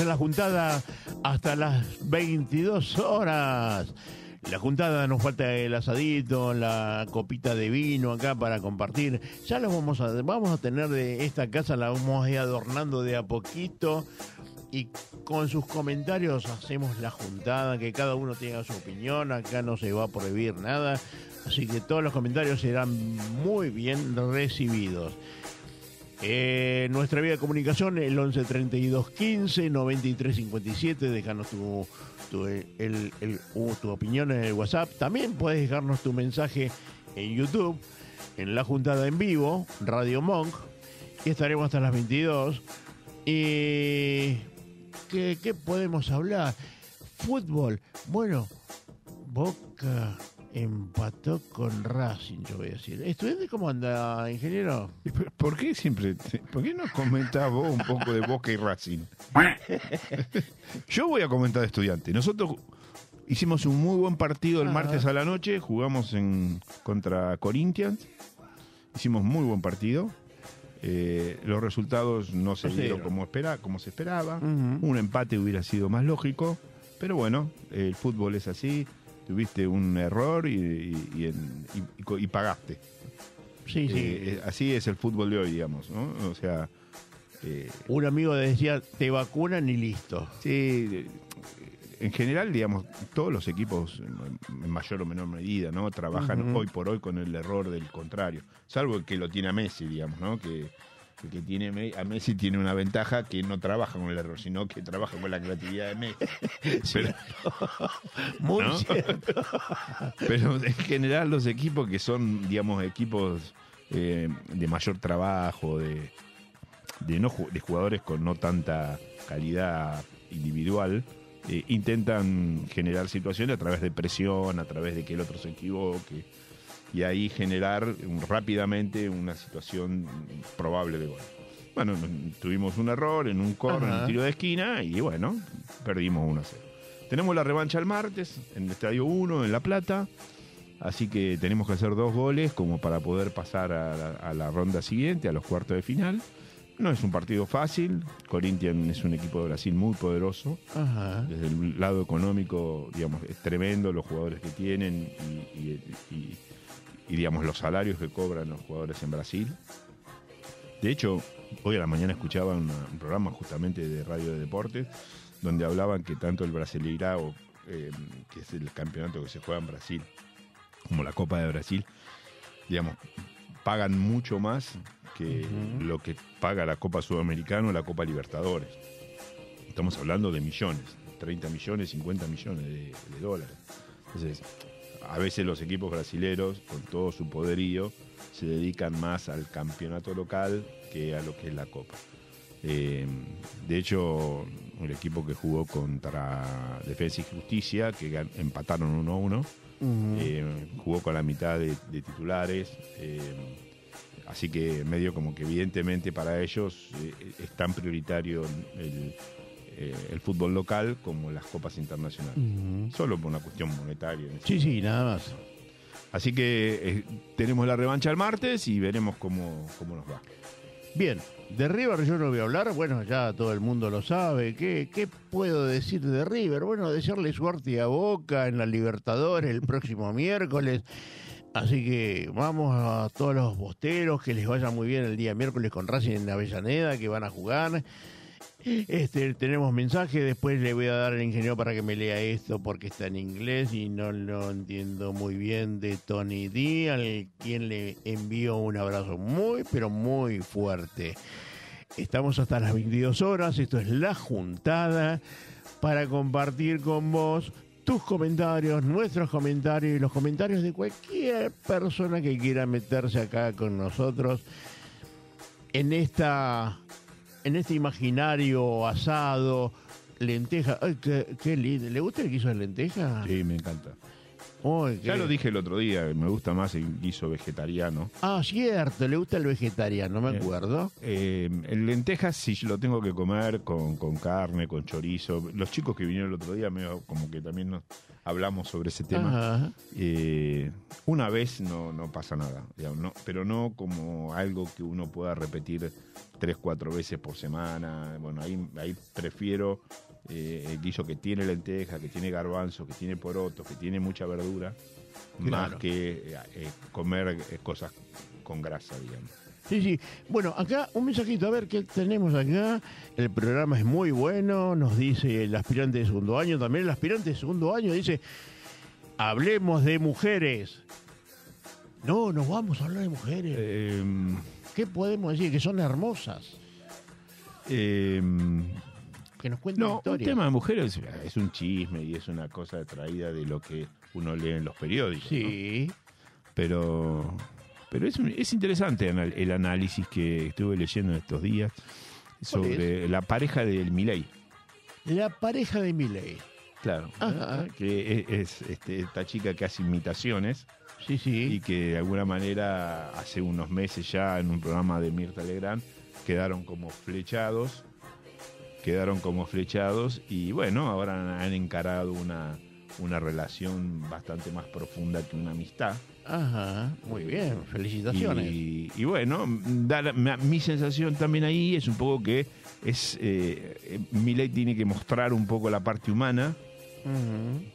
En la juntada hasta las 22 horas. La juntada nos falta el asadito, la copita de vino acá para compartir. Ya lo vamos a vamos a tener de esta casa la vamos a ir adornando de a poquito y con sus comentarios hacemos la juntada, que cada uno tenga su opinión, acá no se va a prohibir nada, así que todos los comentarios serán muy bien recibidos. Eh, nuestra vía de comunicación, el 11 32 15 93 57. Déjanos tu, tu, el- el- tu opinión en el WhatsApp. También puedes dejarnos tu mensaje en YouTube, en la juntada en vivo, Radio Monk. Y estaremos hasta las 22. Y. ¿Qué, qué podemos hablar? Fútbol. Bueno, Boca empató con Racing, yo voy a decir. ¿Estudiante cómo anda, ingeniero? ¿Y por- ¿Por qué siempre, te- por qué no comentás vos un poco de Boca y Racing? Yo voy a comentar de estudiante. Nosotros hicimos un muy buen partido el Ah. martes a la noche, jugamos en contra Corinthians, hicimos muy buen partido. Eh, los resultados no se No se dieron dieron. como, espera, como se esperaba. Ujú. Un empate hubiera sido más lógico, pero bueno, el fútbol es así. Tuviste un error y, y- y en- y- y co- y pagaste. Sí, sí. Eh, eh, así es el fútbol de hoy, digamos, ¿no? O sea, eh, Un amigo decía, te vacunan y listo. sí, en general, digamos, todos los equipos, en mayor o menor medida, ¿no? Trabajan hoy por hoy con el error del contrario. Salvo el que lo tiene a Messi, digamos, ¿no? Que que tiene a Messi tiene una ventaja que no trabaja con el error, sino que trabaja con la creatividad de Messi. Pero, Muy ¿No? cierto. Pero en general los equipos que son, digamos, equipos eh, de mayor trabajo, de, de, no, de jugadores con no tanta calidad individual, eh, intentan generar situaciones a través de presión, a través de que el otro se equivoque, y ahí generar rápidamente una situación probable de gol. Bueno, tuvimos un error en un corner, en un tiro de esquina, y bueno, perdimos 1 a 0. Tenemos la revancha el martes en el Estadio 1 en La Plata. Así que tenemos que hacer dos goles como para poder pasar a la, a la ronda siguiente, a los cuartos de final. No es un partido fácil. Corinthians es un equipo de Brasil muy poderoso. Ajá. Desde el lado económico, digamos, es tremendo los jugadores que tienen y, y- y- y, digamos, los salarios que cobran los jugadores en Brasil. De hecho, hoy a la mañana escuchaba una- un programa justamente de Radio de Deportes donde hablaban que tanto el Brasileirao, eh, que es el campeonato que se juega en Brasil, como la Copa de Brasil, digamos, pagan mucho más que lo que paga la Copa Sudamericana o la Copa Libertadores. Estamos hablando de millones. 30 millones, 50 millones de, de dólares. Entonces, a veces los equipos brasileros, con todo su poderío, se dedican más al campeonato local que a lo que es la Copa. Eh, de hecho, el equipo que jugó contra Defensa y Justicia, que empataron 1-1, eh, jugó con la mitad de, de titulares. eh, así que medio como que evidentemente para ellos es tan prioritario el, eh, el fútbol local como las copas internacionales. Solo por una cuestión monetaria. Sí, sí, nada más. Así que eh, tenemos la revancha el martes y veremos cómo, cómo nos va. Bien, de River yo no voy a hablar, bueno, ya todo el mundo lo sabe. ¿Qué, qué puedo decir de River? Bueno, desearle suerte a Boca en la Libertadores el próximo miércoles. Así que vamos a todos los bosteros, que les vaya muy bien el día miércoles con Racing en Avellaneda, que van a jugar. Este, tenemos mensaje, después le voy a dar al ingeniero para que me lea esto porque está en inglés y no lo entiendo muy bien de Tony D, al quien le envío un abrazo muy, pero muy fuerte. Estamos hasta las 22 horas, esto es La Juntada, para compartir con vos tus comentarios, nuestros comentarios y los comentarios de cualquier persona que quiera meterse acá con nosotros en esta en este imaginario asado, lenteja. Ay, qué, qué lindo. ¿Le gusta el guiso de lenteja? Sí, me encanta. Ay, Ya lo dije el otro día, me gusta más el guiso vegetariano. Ah, cierto, le gusta el vegetariano, me Eh, acuerdo. Eh, el lentejas sí lo tengo que comer con, con carne, con chorizo. Los chicos que vinieron el otro día, medio como que también nos hablamos sobre ese tema. Ajá. Eh, una vez no, no pasa nada, digamos, no, pero no como algo que uno pueda repetir tres, cuatro veces por semana. Bueno, ahí, ahí prefiero eh, el guiso que tiene lenteja, que tiene garbanzo, que tiene poroto, que tiene mucha verdura, más que eh, eh, comer eh, cosas con grasa, digamos. Sí, sí. Bueno, acá un mensajito, a ver qué tenemos acá. El programa es muy bueno, nos dice el aspirante de segundo año. También el aspirante de segundo año dice, hablemos de mujeres. No, no vamos a hablar de mujeres. Eh, ¿Qué podemos decir? Que son hermosas. eh, Que nos cuenten No, un historias. tema de mujeres es un chisme y es una cosa traída de lo que uno lee en los periódicos. ¿no? Sí. Pero, pero es, un- es interesante el análisis que estuve leyendo estos días sobre la pareja del Milei. La pareja de Miley. Claro. Ajá. Que es, es, este, esta chica que hace imitaciones Sí, sí. y que de alguna manera hace unos meses ya en un programa de Mirta Legrand quedaron como flechados. Quedaron como flechados y bueno, ahora han encarado una, una relación bastante más profunda que una amistad. Ajá, muy bien, felicitaciones. Y, y bueno, da la- ma- mi sensación también ahí es un poco que es eh, eh, tiene que mostrar un poco la parte humana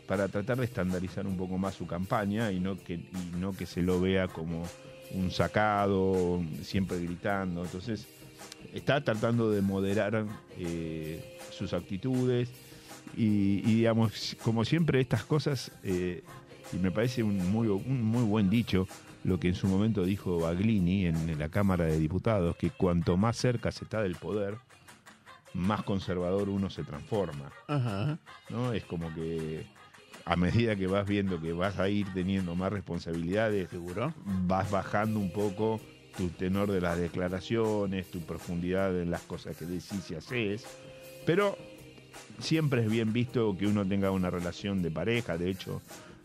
Para tratar de estandarizar un poco más su campaña y no que y no que se lo vea como un sacado siempre gritando. Entonces está tratando de moderar eh, sus actitudes y, y, digamos como siempre estas cosas eh, y me parece un muy un muy buen dicho lo que en su momento dijo Baglini en la Cámara de Diputados que cuanto más cerca se está del poder más conservador uno se transforma. Ajá. ¿no? Es como que a medida que vas viendo que vas a ir teniendo más responsabilidades, ¿Seguro? vas bajando un poco tu tenor de las declaraciones, tu profundidad en las cosas que decís y haces, pero siempre es bien visto que uno tenga una relación de pareja, de hecho,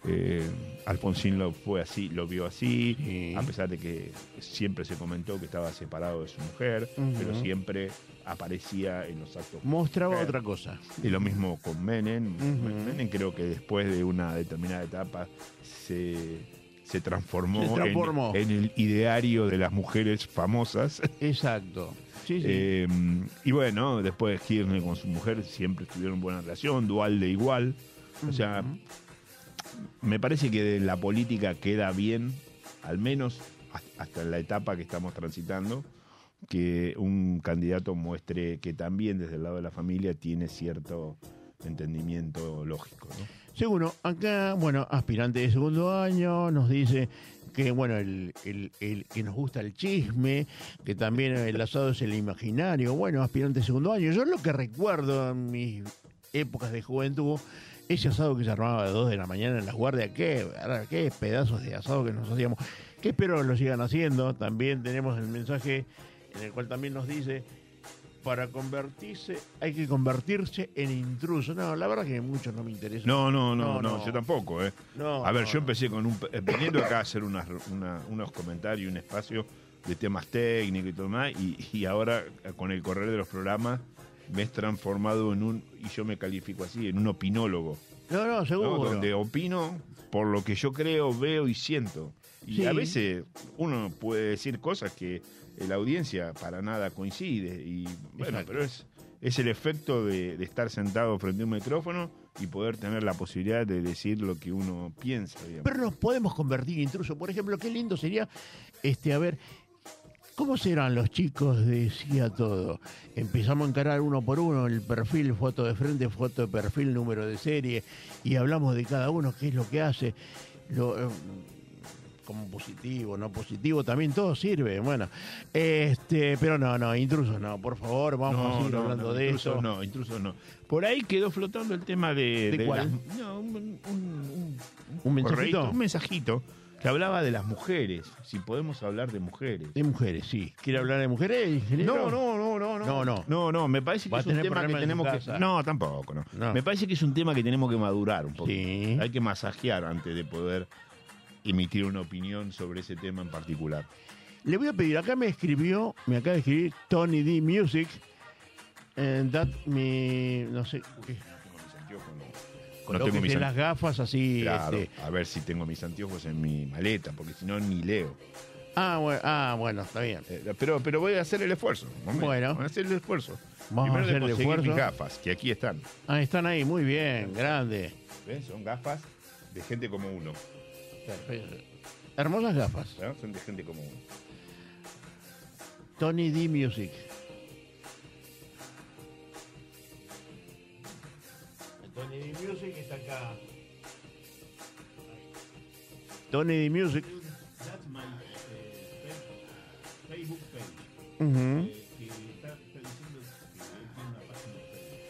eh, Alfonsín lo fue así, lo vio así, Sí. a pesar de que siempre se comentó que estaba separado de su mujer, pero siempre aparecía en los actos Mostraba otra cosa. Y lo mismo con Menem. Ujú. Menem creo que después de una determinada etapa se, se transformó, Se transformó. En, en el ideario de las mujeres famosas. Exacto. Sí, sí. Eh, y bueno, después Kirchner con su mujer siempre tuvieron buena relación, dual de igual. O sea, me parece que de la política queda bien, al menos has- hasta la etapa que estamos transitando, que un candidato muestre que también desde el lado de la familia tiene cierto entendimiento lógico. Seguro, acá, bueno, aspirante de segundo año nos dice que, bueno, el, el- el- que nos gusta el chisme, que también el asado es el imaginario. Bueno, aspirante de segundo año. Yo lo que recuerdo en mis épocas de juventud, ese asado que se armaba a las 2 de la mañana en la guardia, qué, qué pedazos de asado que nos hacíamos, que espero que lo sigan haciendo. También tenemos el mensaje en el cual también nos dice, para convertirse, hay que convertirse en intruso. No, la verdad que mucho no me interesa. No, no, No, no, yo tampoco, ¿eh? No, a ver, no, yo empecé con un. eh, Viniendo acá a hacer unas- una- unos comentarios, un espacio de temas técnicos y todo más, y, y ahora eh, con el correr de los programas me he transformado en un, y yo me califico así, en un opinólogo. No, no, ¿no? seguro. Donde opino por lo que yo creo, veo y siento. Y Sí. a veces uno puede decir cosas que la audiencia para nada coincide. Y bueno, Exacto. pero es, es el efecto de, de estar sentado frente a un micrófono y poder tener la posibilidad de decir lo que uno piensa. digamos. Pero nos podemos convertir en intruso. Por ejemplo, qué lindo sería, este, a ver, ¿cómo serán los chicos de Sí a Todo? Empezamos a encarar uno por uno el perfil, foto de frente, foto de perfil, número de serie, y hablamos de cada uno, qué es lo que hace, lo, eh, como positivo, no positivo, también todo sirve. Bueno, este, pero no, no, intrusos no, por favor, vamos a seguir hablando no, de intrusos eso. No, intrusos no. Por ahí quedó flotando el tema de... ¿De cuál? las- no, un, un- un- ¿Un mensajito? un mensajito que hablaba de las mujeres. Si podemos hablar de mujeres. De mujeres, sí. ¿Quiere hablar de mujeres, ingeniero? No, no, no, no, no. No, no. No, no, me parece que es un tema que tenemos que. No, tampoco, no. No. Me parece que es un tema que tenemos que madurar un poco. Sí. Hay que masajear antes de poder emitir una opinión sobre ese tema en particular. Le voy a pedir, acá me escribió, me acaba de escribir Tony D Music, and that me, no sé, qué, No tengo mis las gafas así, Claro, este, a ver si tengo mis anteojos en mi maleta, porque si no ni leo. ah, bueno, ah, bueno, está bien. Eh, Pero, pero voy a hacer el esfuerzo. momento. Bueno. Voy a hacer el esfuerzo. Vamos a hacer de el esfuerzo. mis gafas, que aquí están. Ah, están ahí, muy bien, grande. ¿Ves? Son gafas de gente como uno. Hermosas gafas. ¿no? Son de gente como uno. Tony D Music. Tony D Music está acá. Tony D Music. That's my Facebook page. Ujú. que está, diciendo que tiene una página de Facebook.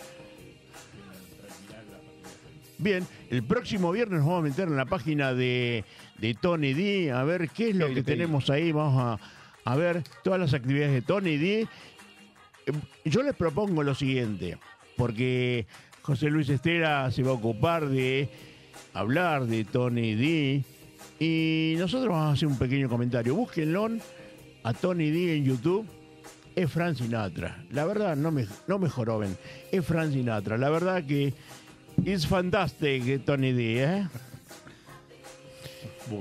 Bien, el próximo viernes nos vamos a meter en la página de, de Tony D, a ver qué es lo que tenemos ahí. Vamos a, a ver todas las actividades de Tony D. Yo les propongo lo siguiente, porque José Luis Estera se va a ocupar de hablar de Tony D. Y nosotros vamos a hacer un pequeño comentario. Búsquenlo a Tony D en YouTube. Es Frank Sinatra. La verdad, no me, no me joroben. Es Frank Sinatra. La verdad que es fantastic, Tony D. ¿eh?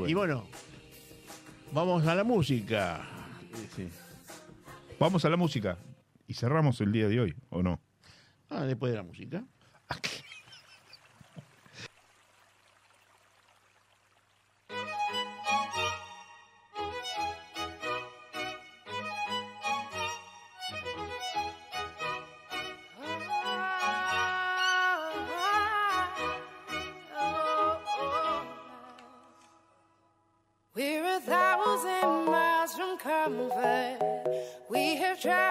Y bueno, vamos a la música. Sí. Vamos a la música. Y cerramos el día de hoy, ¿o no? Ah, después de la música. Try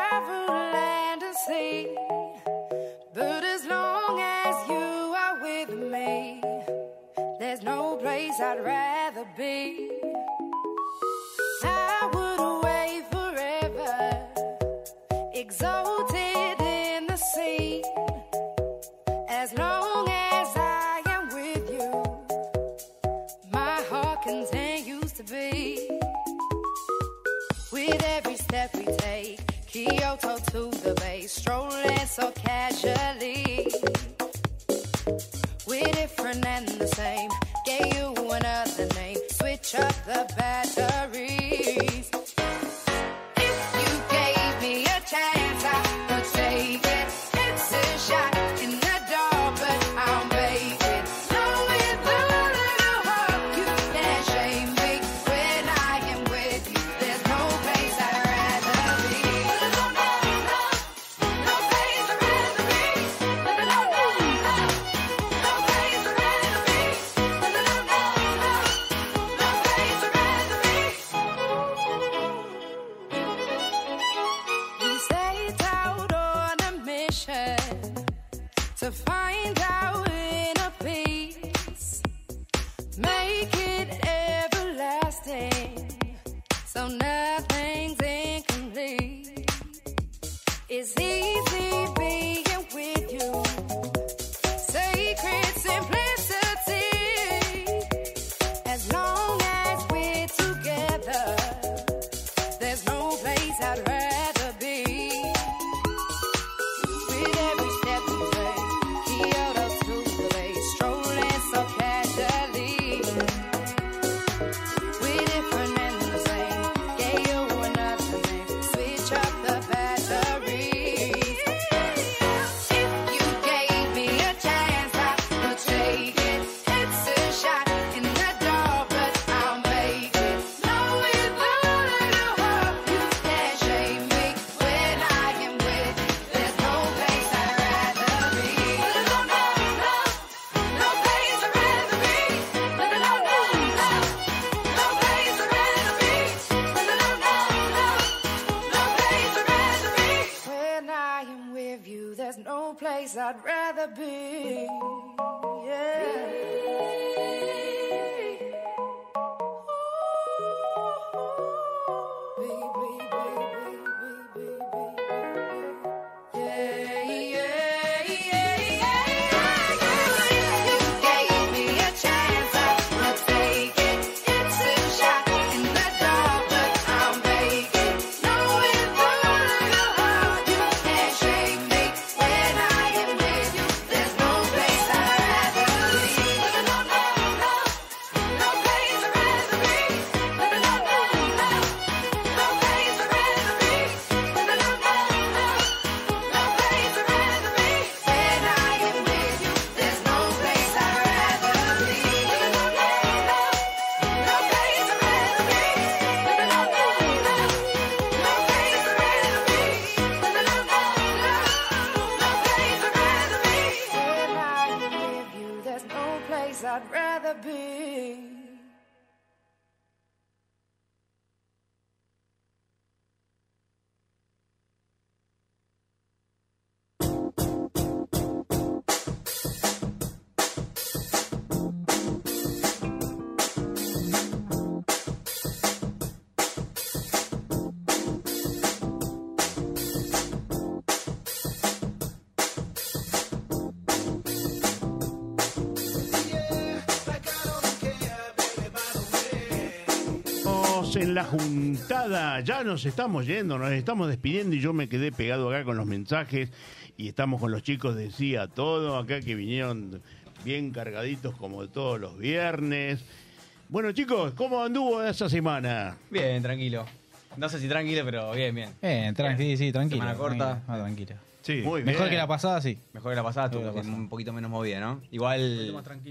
I'd rather be. En la juntada, ya nos estamos yendo, nos estamos despidiendo y yo me quedé pegado acá con los mensajes y estamos con los chicos de Sí a Todo, acá que vinieron bien cargaditos como todos los viernes. Bueno chicos, ¿cómo anduvo esa semana? Bien, tranquilo. No sé si tranquilo, pero bien, bien. Bien, tranqui, sí, tranquilo. Semana corta. Ah, tranquilo. Sí. Muy Mejor bien. que la pasada, sí. Mejor que la pasada, Mejor que tuvo la pasada. un poquito menos movida, ¿no? Igual.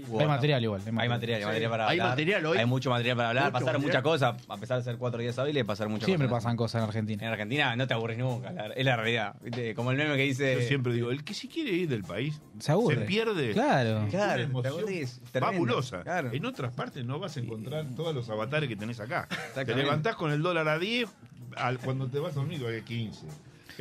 hubo- Hay material igual. Hay material, hay material para Hay hablar. material hoy. Hay mucho material para hablar. Mucho pasaron material. muchas cosas. A pesar de ser cuatro días hábiles, pasaron muchas Siempre cosas. pasan cosas en Argentina. En Argentina no te aburres nunca. la- es la realidad. ¿viste? Como el meme que dice. Yo siempre digo, el que si quiere ir del país Se aburre. se pierde Claro. Claro, te emoción aburrís. Tremendo. fabulosa. Claro. En otras partes no vas a encontrar todos los avatares que tenés acá. Te levantás con el dólar a 10, al, cuando te vas a dormir a 15.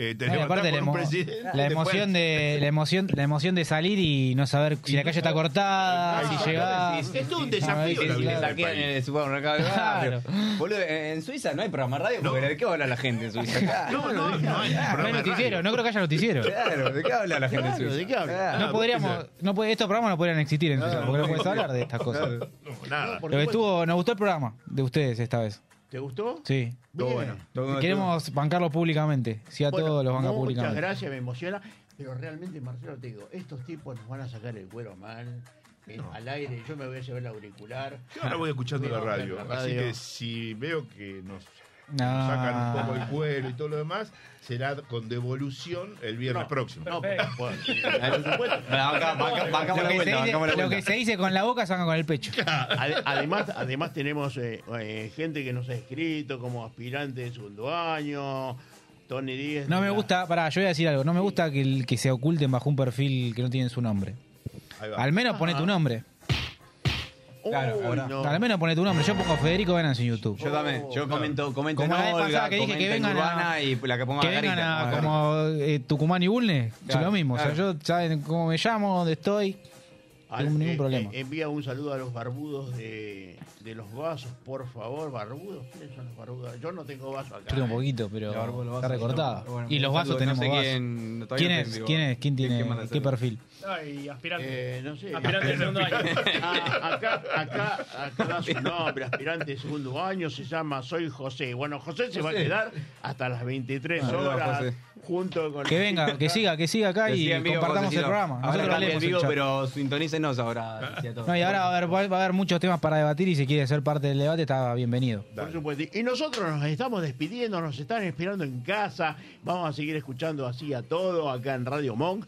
Eh, te No, aparte la, un emo- presidente. la emoción de la emoción la emoción de salir y no saber si la no calle está cortada, Ah, si llegás. Es todo un desafío la vida en el supermercado del barrio. Boludo, en Suiza no hay programa de radio. Porque ¿De qué habla la gente en Suiza? Claro. No, no, no hay No programa hay noticiero, radio. no creo que haya noticiero. Claro, ¿de qué habla la gente en Claro, Suiza? ¿de qué habla? No podríamos, no puede, estos programas no podrían existir en Suiza, porque no puedes hablar de estas cosas. No, nada. Por Lo que supuesto. estuvo, nos gustó el programa de ustedes esta vez. ¿Te gustó? Sí. Bien. bueno. Todo- Queremos bancarlo públicamente. Sí a Bueno, todos los banca Muchas públicamente. gracias, me emociona. Pero realmente, Marcelo, te digo, estos tipos nos van a sacar el cuero mal, eh, al aire. Yo me voy a llevar el auricular. Yo ahora voy escuchando Voy la poner radio, la así que si veo que nos Sacan un poco el cuero y todo lo demás, será con devolución el viernes próximo. No, bancamos Lo la que, se dice, bancamos la lo que vuelta. se dice con la boca se haga con el pecho. Ade- Además, además tenemos eh, eh, gente que nos ha escrito como aspirante de segundo año, Tony Díaz. No me gusta, pará, yo voy a decir algo. No me gusta que, el- que se oculten bajo un perfil que no tiene su nombre. Ahí va. Al menos pone tu nombre. Uy, Claro, ahora. no. Al menos pone tu nombre. Yo pongo Federico Venance en YouTube. Yo también. Yo comento, comento Como en la vez Olga, pasada que dije comento que en vengan a- Urbana y la que ponga que vengan a como eh, Tucumán y Bulnes. Claro, es lo mismo. O sea, claro. yo saben cómo me llamo, dónde estoy. Al- tengo ningún eh, problema. eh, envía un saludo a los barbudos de, de los vasos, por favor, barbudos. ¿Quiénes son los barbudos? Yo no tengo vaso acá. Yo tengo un eh. poquito, pero La barba, los está vasos, recortada. bueno, y los vasos saludo, no tenemos sé vasos. quién- ¿Quién es? ¿Quién es? ¿Quién tiene qué saludos? perfil? Ay, aspirante. Eh, no sé. Aspirante del segundo año. Ah, acá, acá, acá da su nombre, aspirante de segundo año, se llama Soy José. Bueno, José se va a José. quedar hasta las 23 Ah, horas José. junto con... Que venga, que siga, que siga acá Que y siga compartamos el programa. Ahora Nosotros cambia el ahora. todo. No, y ahora va a, haber, va a haber muchos temas para debatir y si quiere ser parte del debate está bienvenido. Por supuesto. Y nosotros nos estamos despidiendo, nos están esperando en casa. Vamos a seguir escuchando así a todo acá en Radio Monk.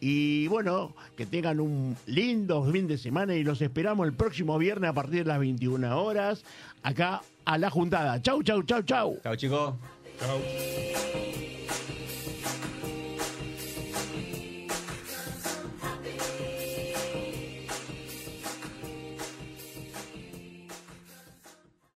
Y bueno, que tengan un lindo fin de semana y los esperamos el próximo viernes a partir de las 21 horas acá a la juntada. Chau, chau, chau, chau. Chao, chicos. Chau.